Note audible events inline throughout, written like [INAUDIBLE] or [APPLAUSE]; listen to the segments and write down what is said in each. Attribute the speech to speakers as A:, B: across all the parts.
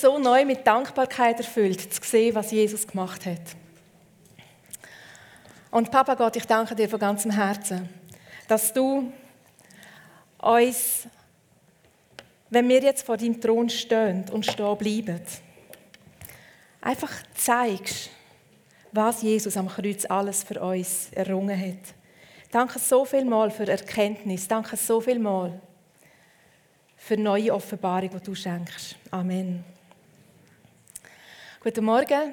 A: so neu mit Dankbarkeit erfüllt, zu sehen, was Jesus gemacht hat. Und Papa Gott, ich danke dir von ganzem Herzen, dass du uns, wenn wir jetzt vor deinem Thron stehen und stehen bleiben, einfach zeigst, was Jesus am Kreuz alles für uns errungen hat. Danke so viel mal für Erkenntnis. Danke so viel mal für neue Offenbarung, die du schenkst. Amen. Guten Morgen.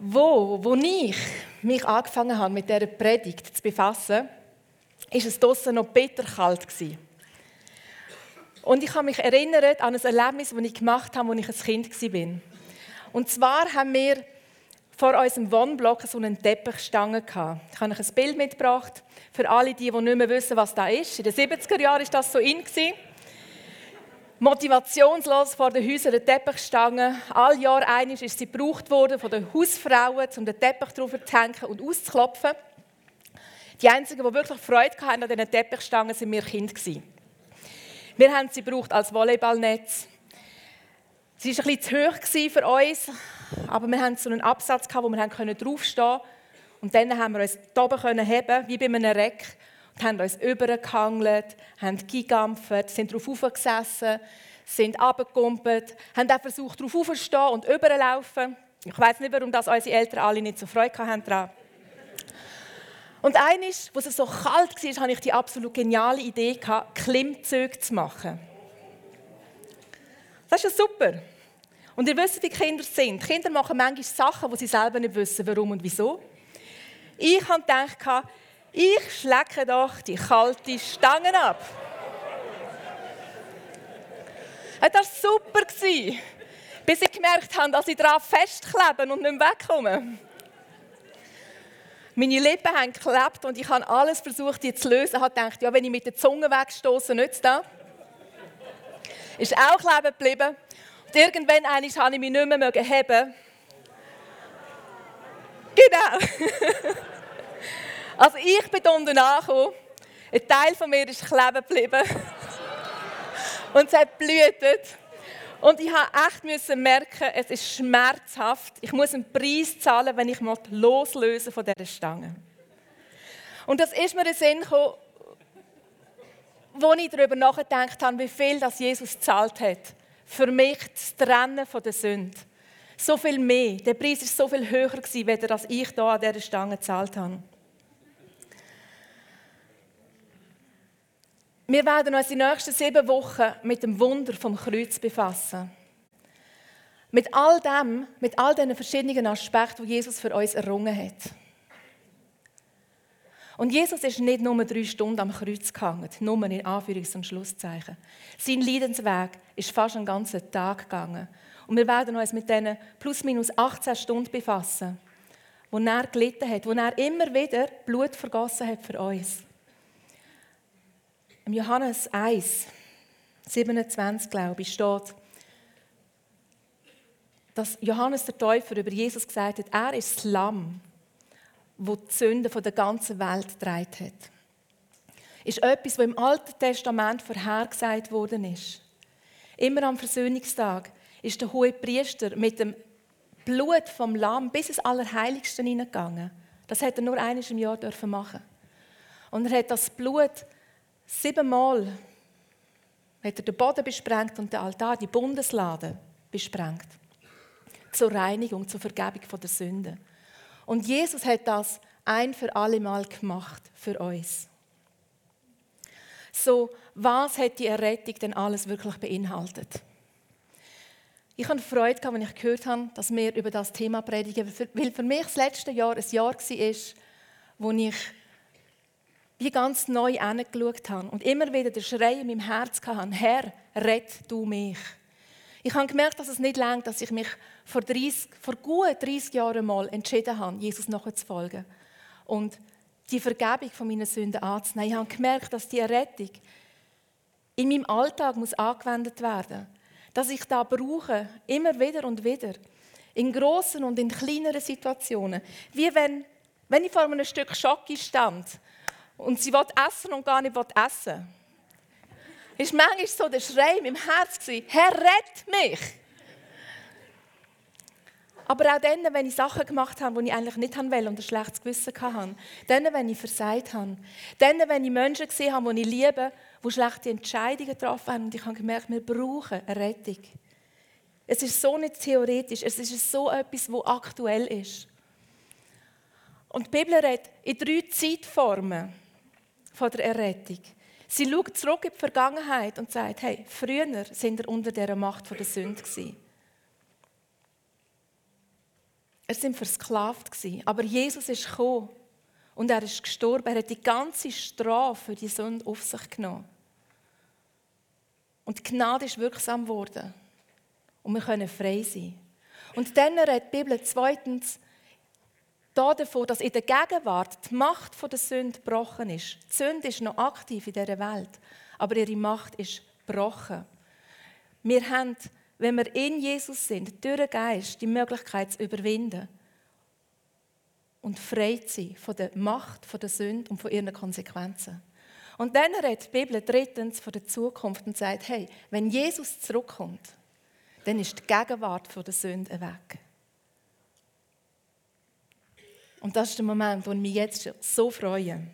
A: Wo, wo ich mich angefangen habe, mit dieser Predigt zu befassen, ist es draussen noch bitterkalt gewesen. Und ich kann mich erinnern an ein Erlebnis, das ich gemacht habe, als ich ein Kind war. Und zwar haben wir vor unserem Wohnblock so einen Teppichstange gehabt. Ich habe euch ein Bild mitgebracht für alle, die, die nicht mehr wissen, was das ist. In den 70er Jahren war das so in. Motivationslos vor den Häusern eine Teppichstange. All Jahr einiges ist sie gebraucht worden von den Hausfrauen, um den Teppich drauf zu hängen und auszuklopfen. Die einzigen, die wirklich Freude hatten an diesen Teppichstangen, waren wir Kinder. Wir haben sie gebraucht als Volleyballnetz. Sie war ein bisschen zu hoch für uns, aber wir hatten so einen Absatz, wo wir draufstehen konnten. Und dann haben wir uns hier oben heben, wie bei einem Reck, haben uns übergehangelt, haben gegampft, sind drauf gesessen, sind abgekumpelt, haben auch versucht, drauf aufzustehen und überlaufen. Ich weiß nicht, warum das unsere Eltern alle nicht so Freude hatten daran. Und eines, wo es so kalt war, hatte ich die absolut geniale Idee, Klimmzüge zu machen. Das ist ja super. Und ihr wisst, wie Kinder sind. Kinder machen manchmal Sachen, wo sie selber nicht wissen, warum und wieso. Ich habe gedacht, ich schlecke doch die kalte Stange ab. Das war super, bis ich gemerkt habe, dass ich daran festkleben und nicht mehr wegkomme. Meine Lippen haben geklebt und ich habe alles versucht, die zu lösen. Ich gedacht, ja, wenn ich mit der Zunge wegstoße, nützt das. Ist auch kleben geblieben. Und irgendwann habe ich mich nicht mehr heben. Genau. [LAUGHS] also ich bin unten angekommen. Ein Teil von mir ist kleben geblieben. [LAUGHS] Und es hat blühtet. Und ich musste echt merken, es ist schmerzhaft. Ich muss einen Preis zahlen, wenn ich loslösen von dieser Stange. Und das ist mir in den Sinn gekommen, als ich darüber nachgedacht habe, wie viel das Jesus gezahlt hat für mich zu trennen von der Sünde. So viel mehr. Der Preis war so viel höher, gewesen, als ich hier an dieser Stange gezahlt habe. Wir werden uns die nächsten sieben Wochen mit dem Wunder vom Kreuz befassen. Mit all dem, mit all diesen verschiedenen Aspekten, die Jesus für uns errungen hat. Und Jesus ist nicht nur drei Stunden am Kreuz gehangen, nur in Anführungs- und Schlusszeichen. Sein Leidensweg ist fast einen ganzen Tag gegangen. Und wir werden uns mit diesen plus minus 18 Stunden befassen, wo er gelitten hat, wo er immer wieder Blut vergossen hat für uns. Im Johannes 1, 27, glaube ich, steht, dass Johannes der Täufer über Jesus gesagt hat, er ist das Lamm, wo die Sünde von der ganzen Welt getragen hat. Ist etwas, was im Alten Testament vorhergesagt worden ist. Immer am Versöhnungstag ist der hohe Priester mit dem Blut vom Lamm bis ins Allerheiligste hineingegangen. Das hätte er nur einmal im Jahr machen. Und er hat das Blut siebenmal hat er den Boden besprengt und den Altar, die Bundeslade, besprengt. Zur Reinigung, zur Vergebung der Sünde. Und Jesus hat das ein für alle Mal gemacht für uns. So, was hat die Errettung denn alles wirklich beinhaltet? Ich hatte Freude, als ich gehört habe, dass wir über das Thema predigen, weil für mich das letzte Jahr ein Jahr war, wo ich wie ganz neu hingeschaut habe und immer wieder den Schrei in meinem Herz hatte, Herr, rett du mich. Ich habe gemerkt, dass es nicht lange, dass ich mich vor, 30, vor gut 30 Jahren mal entschieden habe, Jesus nachzufolgen und die Vergebung von meinen Sünden anzunehmen. Ich habe gemerkt, dass die Errettung in meinem Alltag muss angewendet werden. Dass ich da brauche, immer wieder und wieder. In großen und in kleineren Situationen. Wie wenn, wenn ich vor einem Stück Schocke stand und sie will essen und gar nicht will essen ist manchmal so der Schrei in meinem Herz gewesen, Herr, rett mich! Aber auch dann, wenn ich Sachen gemacht habe, die ich eigentlich nicht wollte und ein schlechtes Gewissen hatte. Dann, wenn ich versagt habe. Dann, wenn ich Menschen gesehen habe, die ich liebe, die schlechte Entscheidungen getroffen haben. Und ich habe gemerkt, wir brauchen eine Rettung. Es ist so nicht theoretisch, es ist so etwas, was aktuell ist. Und die Bibel redet in drei Zeitformen von der Errettung. Sie schaut zurück in die Vergangenheit und sagt, hey, früher sind wir unter dieser Macht der Sünde gewesen. Er sind versklavt. Aber Jesus ist gekommen und er ist gestorben. Er hat die ganze Strafe für die Sünde auf sich genommen. Und die Gnade ist wirksam geworden. Und wir können frei sein. Und dann redet die Bibel zweitens davon, dass in der Gegenwart die Macht der Sünde gebrochen ist. Die Sünde ist noch aktiv in dieser Welt, aber ihre Macht ist gebrochen. Wir haben wenn wir in Jesus sind, durch den Geist, die Möglichkeit zu überwinden und frei zu sein von der Macht der Sünde und von ihren Konsequenzen. Und dann redet die Bibel drittens von der Zukunft und sagt, hey, wenn Jesus zurückkommt, dann ist die Gegenwart von der Sünde weg. Und das ist der Moment, wo ich mich jetzt so freue.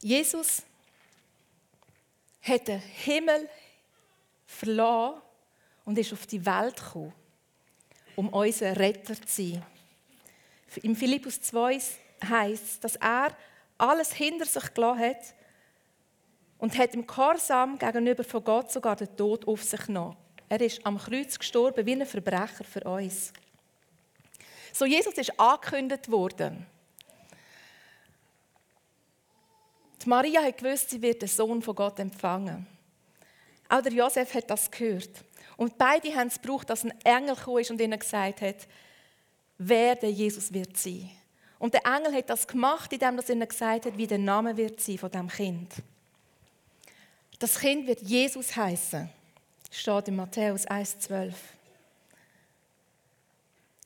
A: Jesus hat den Himmel verlassen und ist auf die Welt gekommen, um unser Retter zu sein. Im Philippus 2 heißt es, dass er alles hinter sich gelassen hat und hat im Gehorsam gegenüber von Gott sogar den Tod auf sich genommen. Er ist am Kreuz gestorben wie ein Verbrecher für uns. So Jesus ist angekündigt worden. Die Maria hat gewusst, sie wird den Sohn von Gott empfangen. Auch der Josef hat das gehört. Und beide haben es gebraucht, dass ein Engel gekommen ist und ihnen gesagt hat, wer der Jesus wird sein. Und der Engel hat das gemacht, indem er ihnen gesagt hat, wie der Name wird sein von dem Kind. Das Kind wird Jesus heißen. Steht in Matthäus 1,12.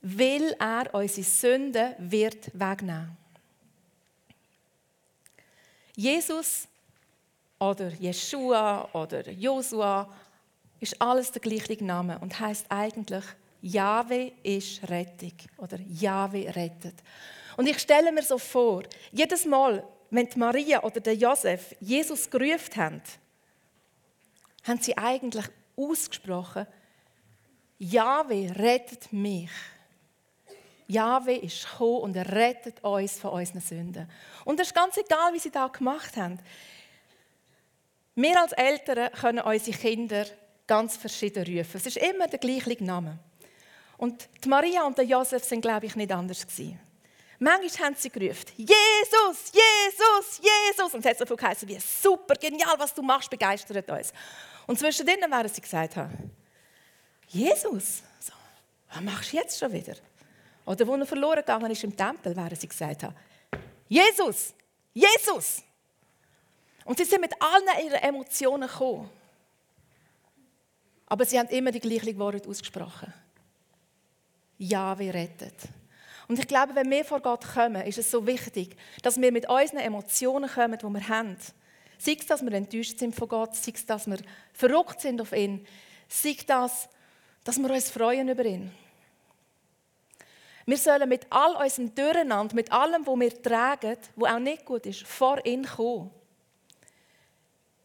A: Will er unsere Sünden wird wegnehmen. Jesus oder Jeshua oder Josua ist alles der gleiche Name und heißt eigentlich Jahwe ist Rettung oder Jahwe rettet. Und ich stelle mir so vor, jedes Mal, wenn die Maria oder der Josef Jesus gerufen haben, haben sie eigentlich ausgesprochen, Jahwe rettet mich. Jahwe ist gekommen und er rettet uns von unseren Sünden. Und es ist ganz egal, wie sie das gemacht haben. Wir als Eltern können unsere Kinder ganz verschieden rufen. Es ist immer der gleiche Name. Und die Maria und Josef sind, glaube ich, nicht anders gewesen. Manchmal haben sie gerufen, Jesus, Jesus, Jesus. Und es hat so viel geheißen wie, super, genial, was du machst, begeistert uns. Und zwischendrin werden sie gesagt haben, Jesus, so, was machst du jetzt schon wieder? Oder wo er verloren gegangen ist im Tempel, während sie gesagt haben, Jesus, Jesus. Und sie sind mit allen ihren Emotionen gekommen. Aber sie haben immer die gleichen Worte ausgesprochen. Ja, wir rettet. Und ich glaube, wenn wir vor Gott kommen, ist es so wichtig, dass wir mit unseren Emotionen kommen, die wir haben. Sei es, dass wir enttäuscht sind von Gott, sei es, dass wir verrückt sind auf ihn, sei es, dass wir uns freuen über ihn. Wir sollen mit all unserem Durcheinander, mit allem, was wir tragen, was auch nicht gut ist, vor ihn kommen.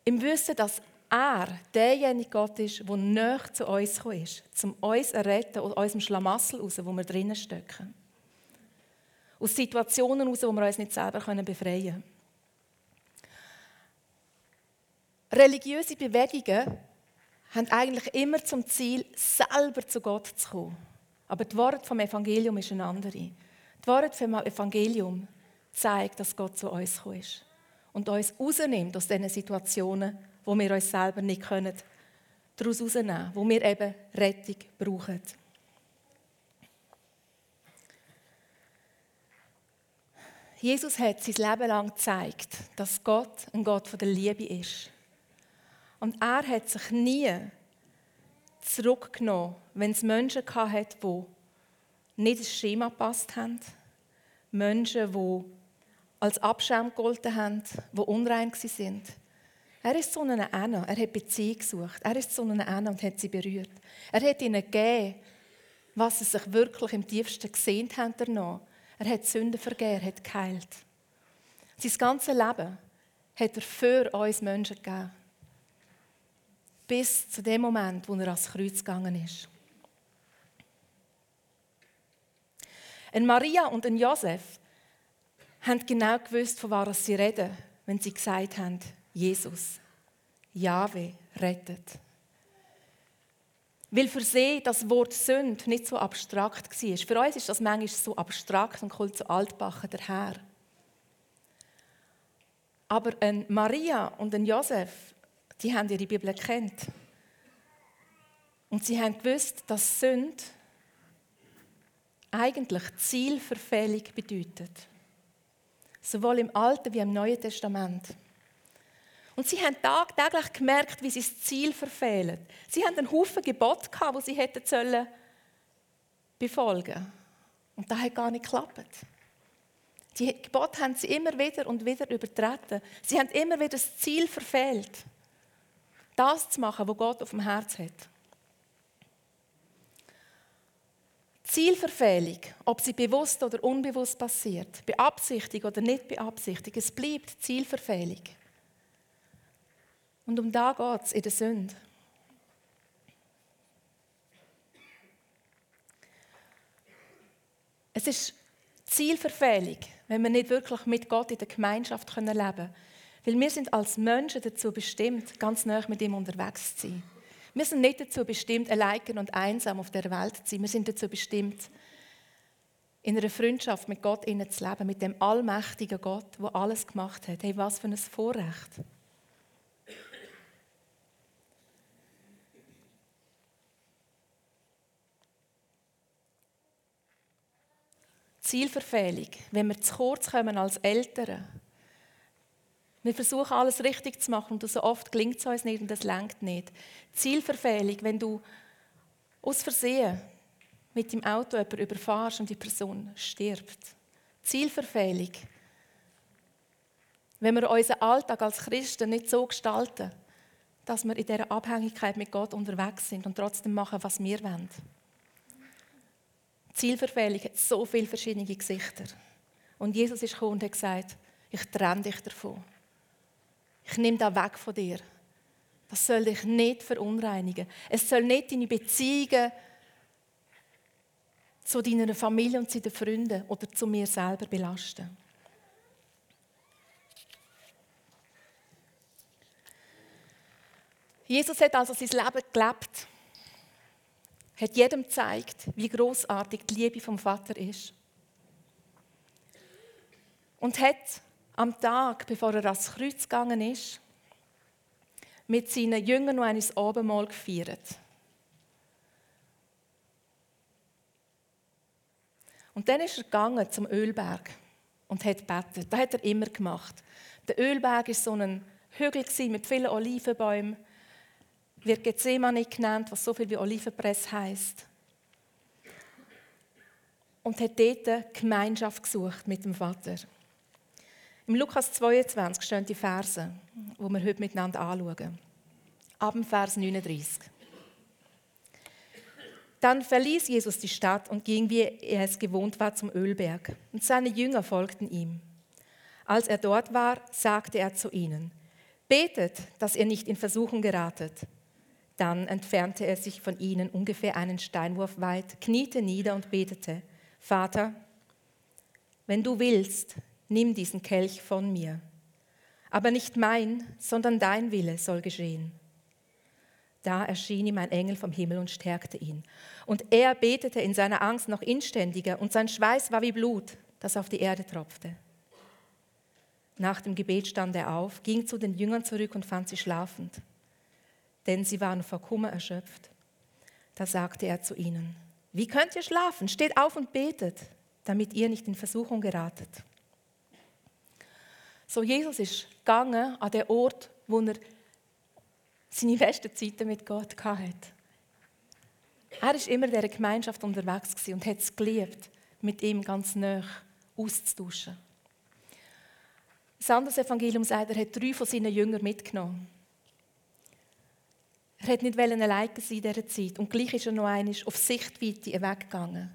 A: Im Wissen, dass er derjenige Gott ist, der näher zu uns gekommen ist, um uns zu retten aus unserem Schlamassel raus, wo wir drinnen stecken. Aus Situationen raus, wo wir uns nicht selber befreien können. Religiöse Bewegungen haben eigentlich immer zum Ziel, selber zu Gott zu kommen. Aber das Wort vom Evangelium ist eine andere. Das Wort vom Evangelium zeigt, dass Gott zu uns gekommen ist und uns rausnimmt aus diesen Situationen, wo wir uns selber nicht können, daraus rausnehmen wo wir eben Rettung brauchen. Jesus hat sein Leben lang gezeigt, dass Gott ein Gott der Liebe ist. Und er hat sich nie zurückgenommen, wenn es Menschen hatte, die nicht ins Schema gepasst haben. Menschen, die als Abschaum gegolten haben, die unrein sind. Er ist zu ihnen hin, er hat Beziehung gesucht. Er ist zu ihnen hin und hat sie berührt. Er hat ihnen gegeben, was sie sich wirklich im tiefsten gesehnt haben. Er hat Sünden vergeben, er hat geheilt. Sein ganzes Leben hat er für uns Menschen gegeben. Bis zu dem Moment, wo er ans Kreuz gegangen ist. Ein Maria und ein Josef haben genau gewusst, von was sie reden, wenn sie gesagt haben, Jesus, Jahwe, rettet. Weil für sie das Wort Sünd nicht so abstrakt war. Für uns ist das manchmal so abstrakt und kommt so altbachen daher. Aber ein Maria und ein Josef, die haben ihre Bibel kennt. Und sie haben gewusst, dass Sünd eigentlich Zielverfehlung bedeutet. Sowohl im Alten wie im Neuen Testament. Und sie haben tagtäglich gemerkt, wie sie das Ziel verfehlen. Sie haben einen Haufen Gebot gehabt, die sie hätten sollen befolgen. Und das hat gar nicht geklappt. Die Gebote haben sie immer wieder und wieder übertreten. Sie haben immer wieder das Ziel verfehlt, das zu machen, was Gott auf dem Herz hat. Zielverfehlung, ob sie bewusst oder unbewusst passiert, beabsichtigt oder nicht beabsichtigt, es bleibt Zielverfehlung. Und um da geht es in der Sünde. Es ist Zielverfehlung, wenn wir nicht wirklich mit Gott in der Gemeinschaft leben können. Weil wir sind als Menschen dazu bestimmt, ganz nah mit ihm unterwegs zu sein. Wir sind nicht dazu bestimmt, allein und einsam auf der Welt zu sein. Wir sind dazu bestimmt, in einer Freundschaft mit Gott zu leben, mit dem allmächtigen Gott, der alles gemacht hat. Hey, was für ein Vorrecht. Zielverfehlung, wenn wir zu kurz kommen als Eltern. Wir versuchen alles richtig zu machen und so oft gelingt es uns nicht und das lenkt nicht. Zielverfehlung, wenn du aus Versehen mit dem Auto jemanden überfahrst und die Person stirbt. Zielverfehlung, wenn wir unseren Alltag als Christen nicht so gestalten, dass wir in dieser Abhängigkeit mit Gott unterwegs sind und trotzdem machen, was wir wollen. Zielverfehlung hat so viele verschiedene Gesichter. Und Jesus ist gekommen und hat gesagt, ich trenne dich davon. Ich nehme das weg von dir. Das soll dich nicht verunreinigen. Es soll nicht deine Beziehungen zu deiner Familie und zu deinen Freunden oder zu mir selber belasten. Jesus hat also sein Leben gelebt hat jedem gezeigt, wie großartig die Liebe vom Vater ist. Und hat am Tag, bevor er ans Kreuz gegangen ist, mit seinen Jüngern noch ein Abendmahl gefeiert. Und dann ist er gegangen zum Ölberg und hat gebetet. Das hat er immer gemacht. Der Ölberg ist so ein Hügel mit vielen Olivenbäumen wird Gethsemane genannt, was so viel wie Olivenpress heißt. Und hat dort Gemeinschaft gesucht mit dem Vater. Im Lukas 22 stehen die Verse, wo wir heute miteinander anschauen. Ab dem Vers 39. Dann verließ Jesus die Stadt und ging, wie er es gewohnt war, zum Ölberg. Und seine Jünger folgten ihm. Als er dort war, sagte er zu ihnen, Betet, dass ihr nicht in Versuchung geratet. Dann entfernte er sich von ihnen ungefähr einen Steinwurf weit, kniete nieder und betete, Vater, wenn du willst, nimm diesen Kelch von mir. Aber nicht mein, sondern dein Wille soll geschehen. Da erschien ihm ein Engel vom Himmel und stärkte ihn. Und er betete in seiner Angst noch inständiger, und sein Schweiß war wie Blut, das auf die Erde tropfte. Nach dem Gebet stand er auf, ging zu den Jüngern zurück und fand sie schlafend denn sie waren vor Kummer erschöpft. Da sagte er zu ihnen, wie könnt ihr schlafen? Steht auf und betet, damit ihr nicht in Versuchung geratet. So, Jesus ist gegangen an den Ort, wo er seine besten Zeiten mit Gott hatte. Er ist immer in dieser Gemeinschaft unterwegs und hat es geliebt, mit ihm ganz nah auszutauschen. Das andere Evangelium sagt, er hat drei von seinen Jüngern mitgenommen. Er hat nicht alleine sein in dieser Zeit. Und gleich ist er noch einmal auf Sichtweite weggegangen.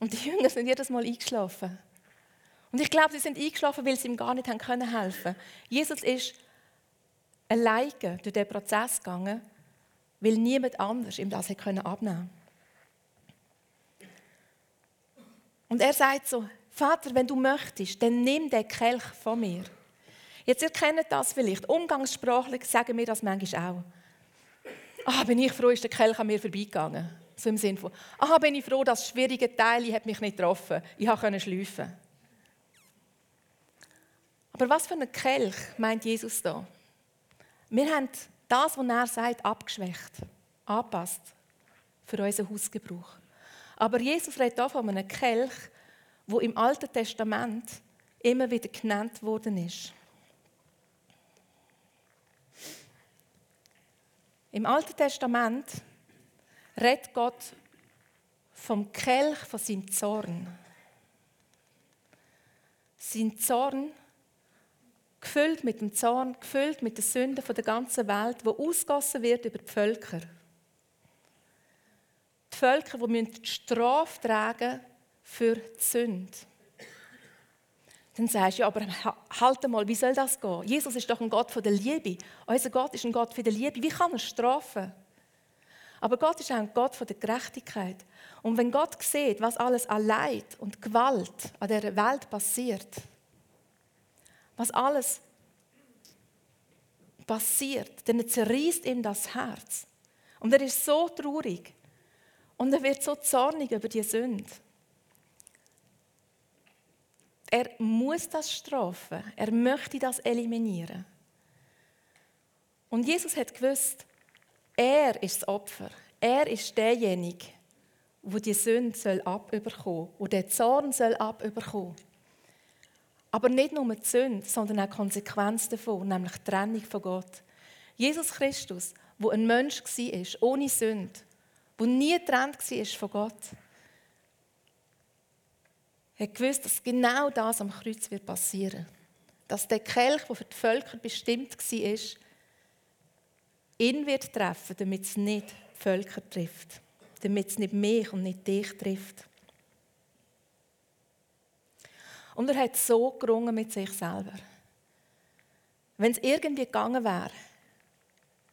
A: Und die [LAUGHS] Jünger sind jedes Mal eingeschlafen. Und ich glaube, sie sind eingeschlafen, weil sie ihm gar nicht helfen können Jesus ist alleine durch diesen Prozess gegangen, weil niemand anders ihm das abnehmen konnte. Und er sagt so, Vater, wenn du möchtest, dann nimm den Kelch von mir. Jetzt erkennt das vielleicht. Umgangssprachlich sagen wir das manchmal auch. Ah, bin ich froh, ist der Kelch an mir vorbeigegangen. So im Sinne von, ah, bin ich froh, das schwierige Teil hat mich nicht getroffen. Ich konnte schleifen. Aber was für ein Kelch meint Jesus da? Wir haben das, was er sagt, abgeschwächt, angepasst für unseren Hausgebrauch. Aber Jesus redet hier von einem Kelch, wo im Alten Testament immer wieder genannt worden ist. Im Alten Testament redet Gott vom Kelch von seinem Zorn. Sein Zorn, gefüllt mit dem Zorn, gefüllt mit den Sünden der ganzen Welt, wo ausgossen wird über die Völker. Die Völker, die die Strafe tragen für die Sünde. Dann sagst du, ja, aber halt mal, wie soll das gehen? Jesus ist doch ein Gott von der Liebe. Unser Gott ist ein Gott für die Liebe. Wie kann er strafen? Aber Gott ist auch ein Gott von der Gerechtigkeit. Und wenn Gott sieht, was alles an Leid und Gewalt an der Welt passiert, was alles passiert, dann zerreißt ihm das Herz. Und er ist so traurig. Und er wird so zornig über die Sünde. Er muss das strafen. Er möchte das eliminieren. Und Jesus hat gewusst, er ist das Opfer. Er ist derjenige, wo die Sünde soll abüberkommen, wo der Zorn soll abüberkommen. Aber nicht nur die Sünde, sondern auch die Konsequenz davon, nämlich die Trennung von Gott. Jesus Christus, wo ein Mensch war, ohne Sünde, wo nie getrennt war von Gott, hat gewusst, dass genau das am Kreuz wird passieren. Dass der Kelch, der für die Völker bestimmt war, ihn wird treffen, damit es nicht die Völker trifft. Damit es nicht mich und nicht dich trifft. Und er hat so gerungen mit sich selber. Wenn es irgendwie gegangen wäre,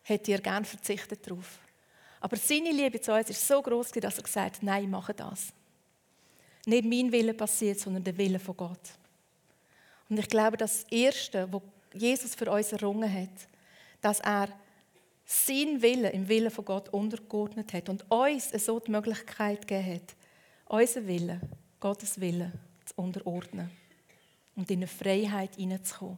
A: hätte er gern verzichtet darauf. Aber seine Liebe zu uns ist so groß, dass er gesagt hat, nein, mache das nicht mein Wille passiert, sondern der Wille von Gott. Und ich glaube, das Erste, was Jesus für uns errungen hat, dass er sein Wille im Willen von Gott untergeordnet hat und uns so die Möglichkeit gegeben hat, unseren Willen, Gottes Willen zu unterordnen und in eine Freiheit hineinzukommen.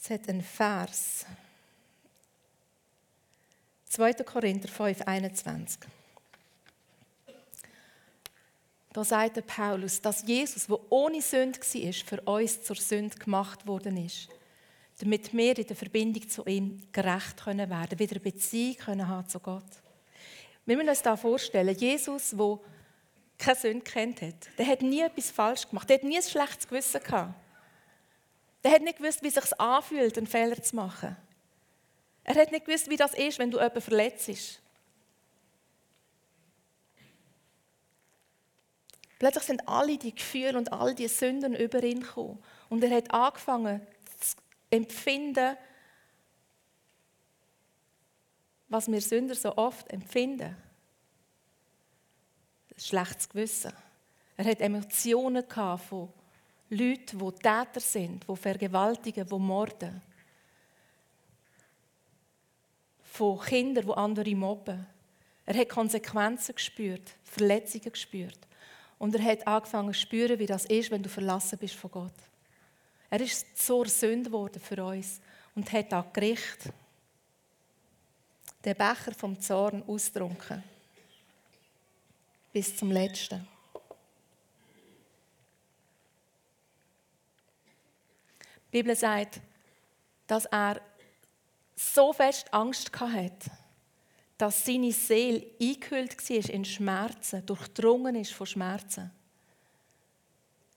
A: Es hat einen Vers. 2. Korinther 5, 21. Da sagt der Paulus, dass Jesus, der ohne Sünde war, für uns zur Sünde gemacht worden ist. Damit wir in der Verbindung zu ihm gerecht können werden, wieder eine Beziehung können haben zu Gott. Wir müssen uns da vorstellen, Jesus, der keine Sünde kennt hat, der hat nie etwas falsch gemacht, der hat nie ein schlechtes Gewissen gehabt. Der hat nicht gewusst, wie es sich anfühlt, einen Fehler zu machen. Er hat nicht gewusst, wie das ist, wenn du jemanden verletzt. Plötzlich sind alle die Gefühle und all die Sünden über ihn gekommen. Und er hat angefangen empfinden, was wir Sünder so oft empfinden. Ein schlechtes Gewissen. Er hat Emotionen von Leute, die Täter sind, die vergewaltigen, die morden. Von Kindern, die andere mobben. Er hat Konsequenzen gespürt, Verletzungen gespürt. Und er hat angefangen zu spüren, wie das ist, wenn du verlassen bist von Gott. Er ist zur Sünde geworden für uns und hat an Gericht den Becher vom Zorn austrunken. Bis zum Letzten. Die Bibel sagt, dass er so fest Angst hatte, dass seine Seele eingehüllt war in Schmerzen, durchdrungen ist von Schmerzen.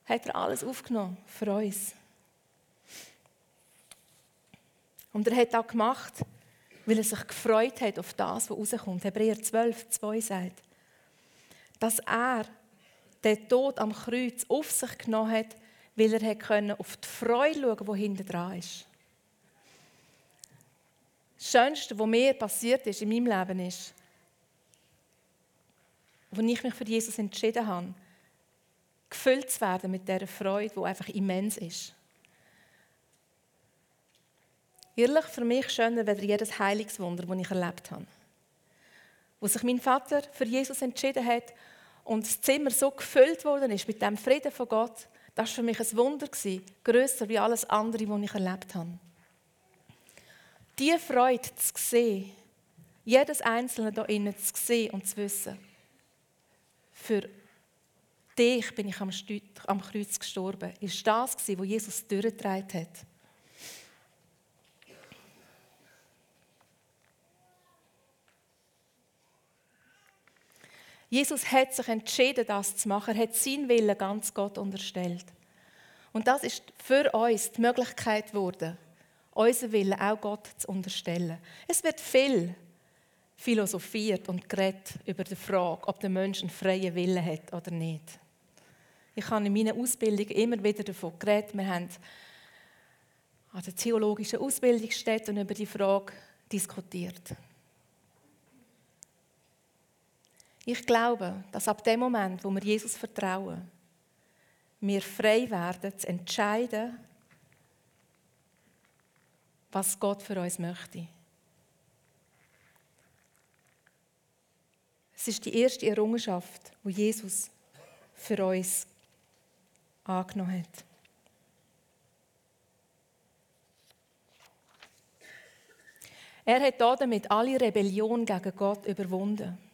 A: Hat er alles aufgenommen für uns. Und er hat auch gemacht, weil er sich gefreut hat auf das, was rauskommt. Hebräer 12, 2 sagt, dass er den Tod am Kreuz auf sich genommen hat, weil er auf die Freude schauen konnte, die hinten dran ist. Das Schönste, was mir passiert ist in meinem Leben, ist, als ich mich für Jesus entschieden habe, gefüllt zu werden mit dieser Freude, die einfach immens ist. Ehrlich, für mich schöner wäre jedes Heilungswunder, das ich erlebt habe. Wo sich mein Vater für Jesus entschieden hat und das Zimmer so gefüllt worden ist mit dem Frieden von Gott, das war für mich ein Wunder, grösser wie alles andere, was ich erlebt habe. Diese Freude zu sehen, jedes Einzelne hier innen zu sehen und zu wissen, für dich bin ich am, Kreuz gestorben, ist das, was Jesus durchgetragen hat. Jesus hat sich entschieden, das zu machen. Er hat seinen Willen ganz Gott unterstellt. Und das ist für uns die Möglichkeit geworden, unseren Willen auch Gott zu unterstellen. Es wird viel philosophiert und geredet über die Frage, ob der Mensch einen freien Willen hat oder nicht. Ich habe in meiner Ausbildung immer wieder davon geredet. Wir haben an der theologischen Ausbildungsstätte über die Frage diskutiert. Ich glaube, dass ab dem Moment, wo wir Jesus vertrauen, wir frei werden, zu entscheiden, was Gott für uns möchte. Es ist die erste Errungenschaft, wo Jesus für uns angenommen hat. Er hat damit alle Rebellion gegen Gott überwunden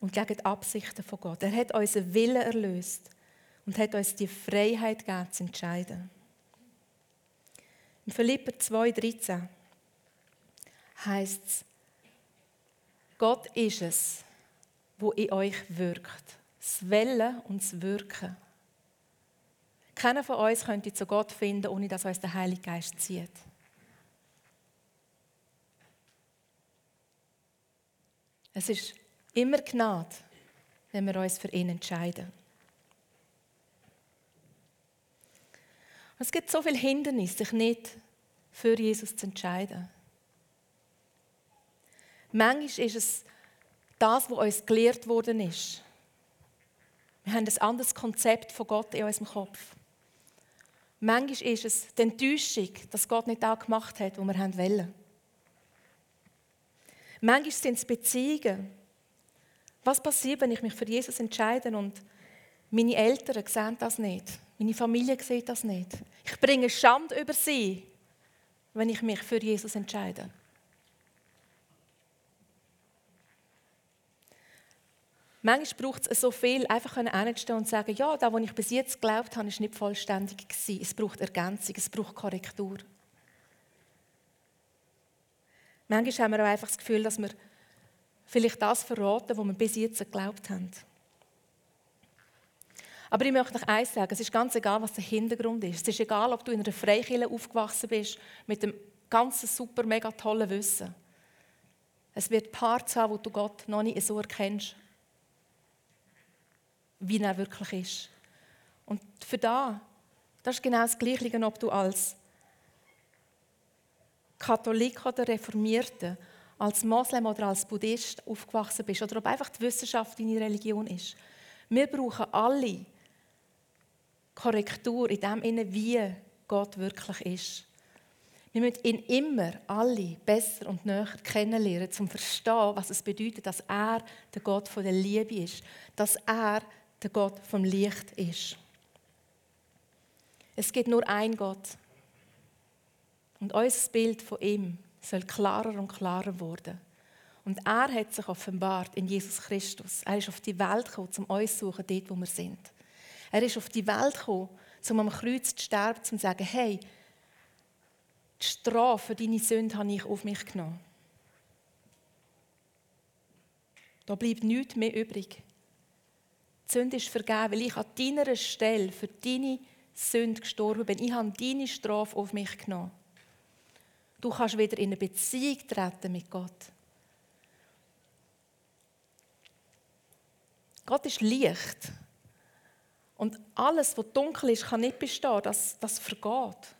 A: und gegen die Absichten von Gott. Er hat unseren Willen erlöst und hat uns die Freiheit gegeben, zu entscheiden. In Philipper 2,13 heißt es, Gott ist es, wo in euch wirkt. Das Wellen und das Wirken. Keiner von uns könnte zu Gott finden, ohne dass uns der Heilige Geist zieht. Es ist Immer Gnade, wenn wir uns für ihn entscheiden. Es gibt so viele Hindernisse, sich nicht für Jesus zu entscheiden. Manchmal ist es das, was uns gelehrt worden ist. Wir haben ein anderes Konzept von Gott in unserem Kopf. Manchmal ist es die Enttäuschung, dass Gott nicht das gemacht hat, was wir wollen. Manchmal sind es Beziehungen, was passiert, wenn ich mich für Jesus entscheide und meine Eltern sehen das nicht? Meine Familie sieht das nicht. Ich bringe Schande über sie, wenn ich mich für Jesus entscheide. Manchmal braucht es so viel, einfach hinzustehen und zu sagen, ja, das, was ich bis jetzt geglaubt habe, ist nicht vollständig gewesen. Es braucht Ergänzung, es braucht Korrektur. Manchmal haben wir auch einfach das Gefühl, dass wir vielleicht das verraten, was wir bis jetzt geglaubt haben. Aber ich möchte euch eins sagen, es ist ganz egal, was der Hintergrund ist. Es ist egal, ob du in einer Freikirche aufgewachsen bist, mit dem ganzen super, mega tollen Wissen. Es wird Parts haben, wo du Gott noch nicht so erkennst, wie er wirklich ist. Und für da, das ist genau das Gleiche, ob du als Katholik oder Reformierter als Moslem oder als Buddhist aufgewachsen bist oder ob einfach die Wissenschaft deine Religion ist. Wir brauchen alle Korrektur in dem Sinne, wie Gott wirklich ist. Wir müssen ihn immer alle besser und näher kennenlernen, um zu verstehen, was es bedeutet, dass er der Gott von der Liebe ist, dass er der Gott vom Licht ist. Es gibt nur einen Gott. Und unser Bild von ihm soll klarer und klarer werden. Und er hat sich offenbart in Jesus Christus. Er ist auf die Welt gekommen, um uns zu suchen, dort, wo wir sind. Er ist auf die Welt gekommen, um am Kreuz zu sterben, um zu sagen, hey, die Strafe für deine Sünde habe ich auf mich genommen. Da bleibt nichts mehr übrig. Die Sünde ist vergeben, weil ich an deiner Stelle für deine Sünde gestorben bin. Ich habe deine Strafe auf mich genommen. Du kannst wieder in eine Beziehung treten mit Gott. Gott ist Licht. Und alles, was dunkel ist, kann nicht bestehen. Das, das vergeht.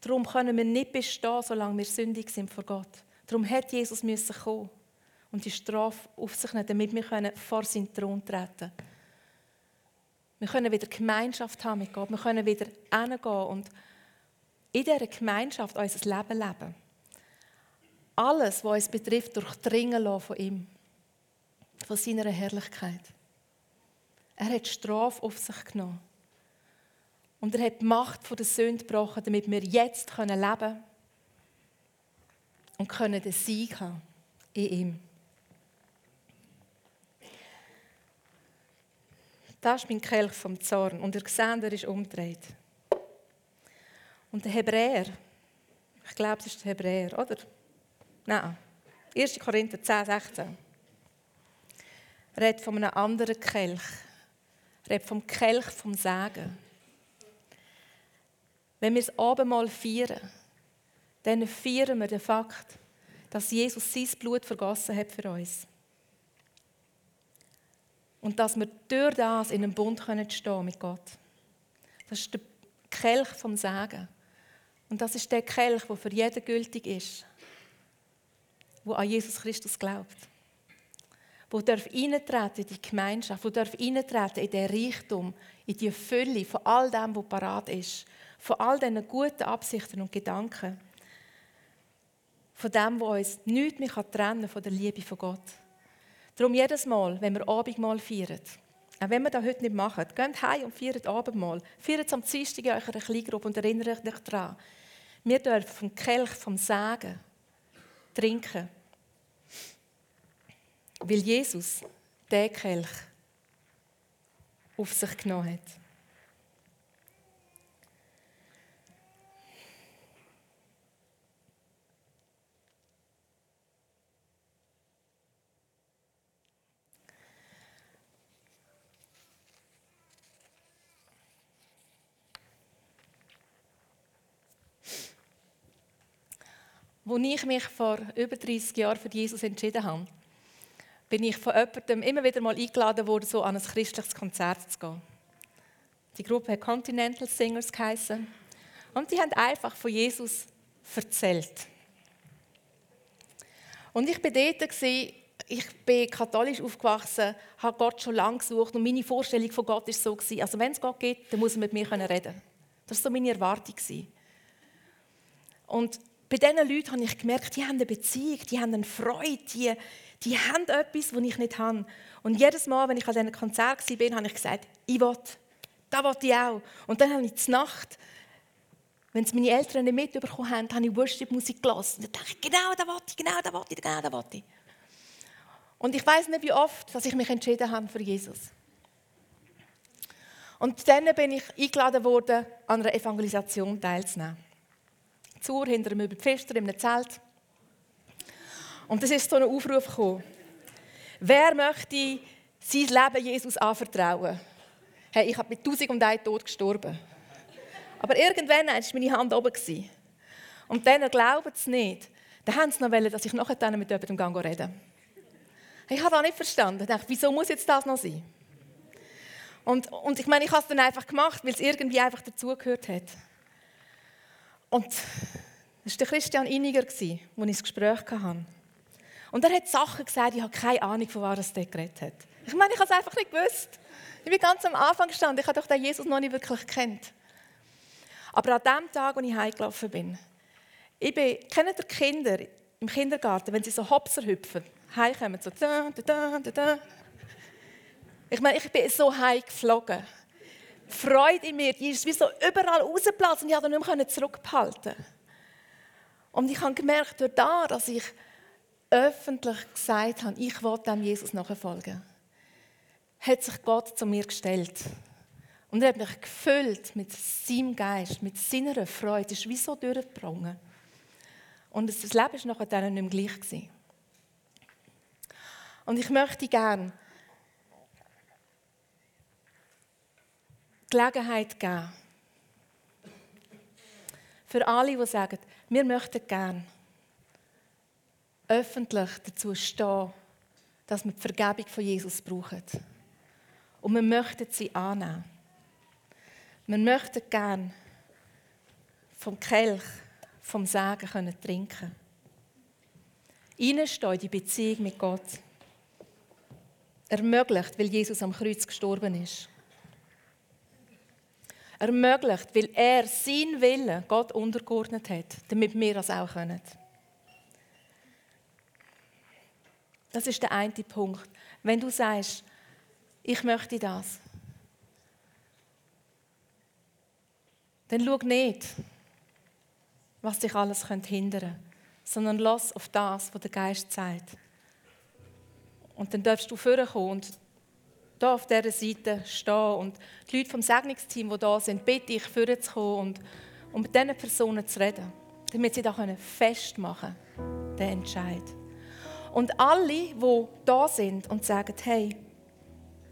A: Darum können wir nicht bestehen, solange wir sündig sind vor Gott. Darum hat Jesus müssen kommen und die Strafe auf sich nehmen, damit wir vor seinen Thron treten können. Wir können wieder Gemeinschaft haben mit Gott. Wir können wieder hingehen und in dieser Gemeinschaft unser Leben leben. Alles, was uns betrifft, durchdringen lassen von ihm. Von seiner Herrlichkeit. Er hat Strafe auf sich genommen. Und er hat die Macht von der Sünde gebrochen, damit wir jetzt leben können und können den Sieg haben in ihm. Das ist mein Kelch vom Zorn. Und ihr seht, er ist umgedreht. Und der Hebräer, ich glaube, es ist der Hebräer, oder? Nein. 1. Korinther 10, 16. Redet von einem anderen Kelch. Redet vom Kelch vom Sagen. Wenn wir das Abendmahl feiern, dann feiern wir den Fakt, dass Jesus sein Blut vergossen hat für uns. Und dass wir durch das in einem Bund stehen können mit Gott. Das ist der Kelch vom Sagen. Und das ist der Kelch, der für jeden gültig ist, der an Jesus Christus glaubt. Wo darf eintreten in die Gemeinschaft, wo darf eintreten in den Reichtum, in die Fülle von all dem, was parat ist, von all diesen guten Absichten und Gedanken, von dem, was uns nichts mehr trennen kann von der Liebe von Gott. Darum jedes Mal, wenn wir Abendmahl feiern, auch wenn wir das heute nicht machen, geht heim und feiert Abendmahl. Feiert es am Dienstag in eurer Kleingruppe und erinnert euch daran. Wir dürfen vom Kelch, vom Sagen trinken. Weil Jesus den Kelch auf sich genommen hat. Als ich mich vor über 30 Jahren für Jesus entschieden habe, bin ich von jemandem immer wieder mal eingeladen worden, so an ein christliches Konzert zu gehen. Die Gruppe hat Continental Singers geheißen und die haben einfach von Jesus erzählt. Und ich war dort, ich bin katholisch aufgewachsen, habe Gott schon lange gesucht und meine Vorstellung von Gott war so, also wenn es Gott gibt, dann muss er mit mir reden Das war so meine Erwartung. Und bei diesen Leuten habe ich gemerkt, die haben eine Beziehung, die haben eine Freude, die, die haben etwas, was ich nicht habe. Und jedes Mal, wenn ich an diesem Konzert war, habe ich gesagt, ich will, da will ich auch. Und dann habe ich zur Nacht, wenn es meine Eltern nicht mitbekommen haben, habe ich Worship-Musik gelassen. Und dann dachte ich, genau da will ich, genau da will ich, genau da will ich. Und ich weiß nicht, wie oft, dass ich mich entschieden habe für Jesus. Und dann bin ich eingeladen worden, an einer Evangelisation teilzunehmen. Zur, hinter einem Pfister in einem Zelt. Und es ist so ein Aufruf gekommen. Wer möchte sein Leben Jesus anvertrauen? Hey, ich habe mit tausend und einem Tod gestorben. Aber irgendwann war meine Hand oben. Und dann glauben sie nicht. Dann haben sie noch wollen, dass ich nachher mit jemandem rede. Ich habe das nicht verstanden. Ich dachte, wieso muss jetzt das noch sein? Und, und ich meine, ich habe es dann einfach gemacht, weil es irgendwie einfach dazugehört hat. Und das war Christian mit dem ich das Gespräch hatte. Und er hat Sachen gesagt, ich habe keine Ahnung, von was er geredet hat. Ich meine, ich habe es einfach nicht gewusst. Ich bin ganz am Anfang gestanden, ich habe doch den Jesus noch nicht wirklich kennt. Aber an dem Tag, als ich heimgelaufen bin, ich bin, kennt ihr Kinder im Kindergarten, wenn sie so Hopser hüpfen, heimkommen, so. Ich meine, ich bin so heim geflogen. Freude in mir, die ist wie so überall rausgeplatzt und ich konnte nicht mehr zurückhalten. Und ich habe gemerkt, durch das, dass ich öffentlich gesagt habe, ich will dem Jesus nachfolgen, hat sich Gott zu mir gestellt. Und er hat mich gefüllt mit seinem Geist, mit seiner Freude. Es ist wie so durchgebrochen. Und das Leben war nachher nicht mehr gleich. Und ich möchte gerne Gelegenheit geben. Für alle, die sagen, wir möchten gerne öffentlich dazu stehen, dass wir die Vergebung von Jesus brauchen. Und wir möchten sie annehmen. Wir möchten gerne vom Kelch, vom Segen können trinken. Reinstehen in die Beziehung mit Gott. Ermöglicht, weil Jesus am Kreuz gestorben ist. Ermöglicht, weil er sein Willen Gott untergeordnet hat, damit wir das auch können. Das ist der eine Punkt. Wenn du sagst, ich möchte das, dann schau nicht, was dich alles hindern könnte, sondern lass auf das, was der Geist sagt. Und dann darfst du vorkommen und da auf dieser Seite stehen und die Leute vom Segnungsteam, die da sind, bitte ich, vorzukommen und, und mit diesen Personen zu reden, damit sie da festmachen können, den Entscheid. Und alle, die da sind und sagen, hey,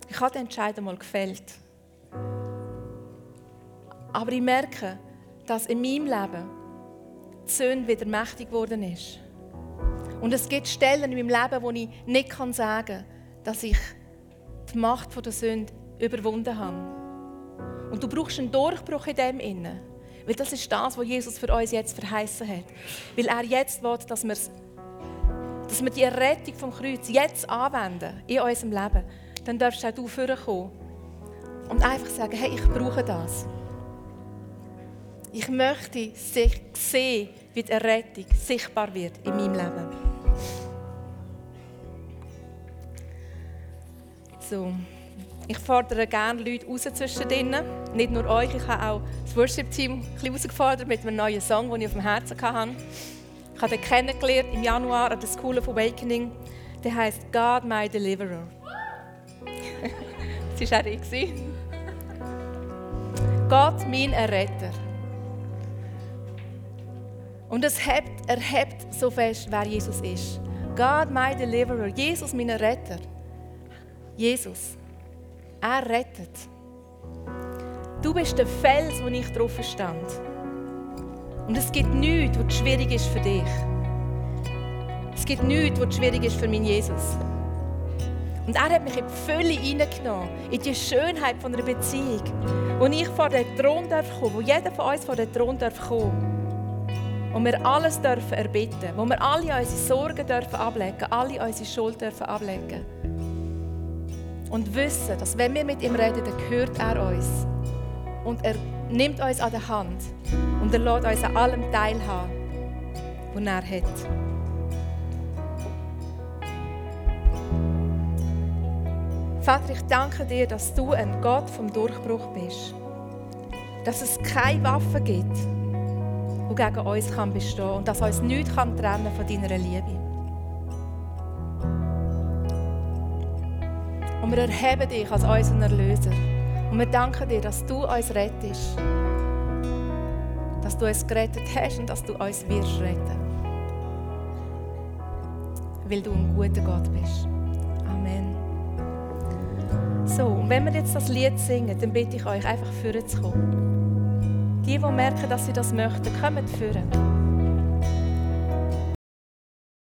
A: ich habe den Entscheid einmal gefällt. Aber ich merke, dass in meinem Leben die Sünde wieder mächtig geworden ist. Und es gibt Stellen in meinem Leben, wo ich nicht sagen kann, dass ich die Macht der Sünde überwunden habe. Und du brauchst einen Durchbruch in dem Innen. Weil das ist das, was Jesus für uns jetzt verheißen hat. Weil er jetzt will, dass wir dass wir die Rettung vom Kreuz jetzt anwenden in unserem Leben, dann darfst auch du vorkommen und einfach sagen, hey, ich brauche das. Ich möchte sehen, wie die Errettung sichtbar wird in meinem Leben. So. Ich fordere gerne Leute raus zwischen denen. Nicht nur euch, ich habe auch das Worship-Team herausgefordert mit einem neuen Song, den ich auf dem Herzen hatte. Ich habe ihn kennengelernt im Januar an der School of Awakening. Der heißt God My Deliverer. [LAUGHS] das war auch ich. Gott, mein Erretter. Und es hebt, er so fest, wer Jesus ist. God, my Deliverer. Jesus, mein Retter. Jesus. Er rettet. Du bist der Fels, wo ich drauf stand. Und es gibt nichts, was schwierig ist für dich. Es gibt nichts, was schwierig ist für meinen Jesus. Und er hat mich in die Fülle hineingenommen, in die Schönheit von einer Beziehung, wo ich vor den Thron darf kommen, wo jeder von uns vor den Thron darf kommen. Und wir alles dürfen erbitten, wo wir alle unsere Sorgen dürfen ablegen, alle unsere Schuld dürfen ablegen. Und wissen, dass wenn wir mit ihm reden, dann hört er uns. Und er nimmt uns an der Hand und er lässt uns an allem teilhaben, was er hat. Vater, ich danke dir, dass du ein Gott vom Durchbruch bist. Dass es keine Waffe gibt, die gegen uns kann bestehen kann und dass uns nichts kann trennen von deiner Liebe. Wir erheben dich als unseren Erlöser. Und wir danken dir, dass du uns rettest. Dass du uns gerettet hast und dass du uns wirst retten. Weil du ein guter Gott bist. Amen. So, und wenn wir jetzt das Lied singen, dann bitte ich euch einfach vorzukommen. Die, die merken, dass sie das möchten, kommen führen.